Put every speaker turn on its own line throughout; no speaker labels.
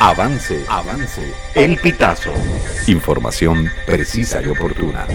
Avance, avance. El pitazo. Información precisa y oportuna.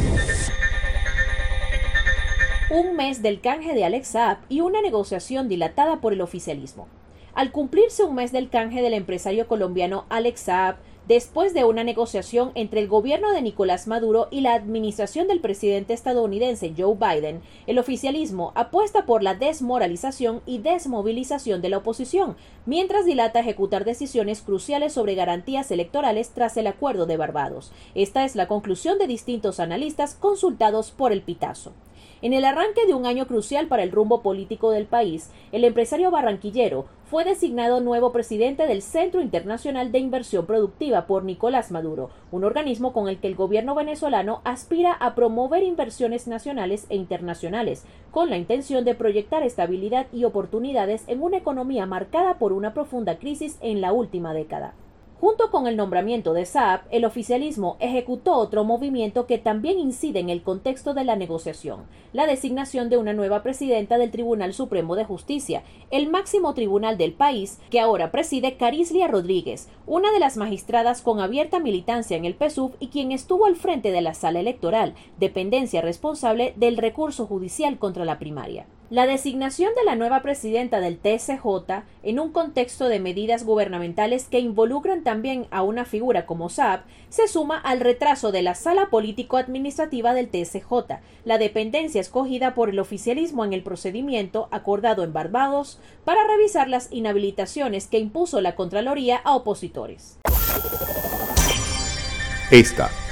Un mes del canje de Alex Saab y una negociación dilatada por el oficialismo. Al cumplirse un mes del canje del empresario colombiano Alex Saab, después de una negociación entre el gobierno de Nicolás Maduro y la administración del presidente estadounidense Joe Biden, el oficialismo apuesta por la desmoralización y desmovilización de la oposición, mientras dilata ejecutar decisiones cruciales sobre garantías electorales tras el acuerdo de Barbados. Esta es la conclusión de distintos analistas consultados por el Pitazo. En el arranque de un año crucial para el rumbo político del país, el empresario barranquillero fue designado nuevo presidente del Centro Internacional de Inversión Productiva por Nicolás Maduro, un organismo con el que el gobierno venezolano aspira a promover inversiones nacionales e internacionales, con la intención de proyectar estabilidad y oportunidades en una economía marcada por una profunda crisis en la última década. Junto con el nombramiento de Saab, el oficialismo ejecutó otro movimiento que también incide en el contexto de la negociación, la designación de una nueva presidenta del Tribunal Supremo de Justicia, el máximo tribunal del país, que ahora preside Carislia Rodríguez, una de las magistradas con abierta militancia en el PSUV y quien estuvo al frente de la sala electoral, dependencia responsable del recurso judicial contra la primaria. La designación de la nueva presidenta del TSJ en un contexto de medidas gubernamentales que involucran también a una figura como Saab se suma al retraso de la sala político-administrativa del TSJ, la dependencia escogida por el oficialismo en el procedimiento acordado en Barbados para revisar las inhabilitaciones que impuso la Contraloría a opositores.
Esta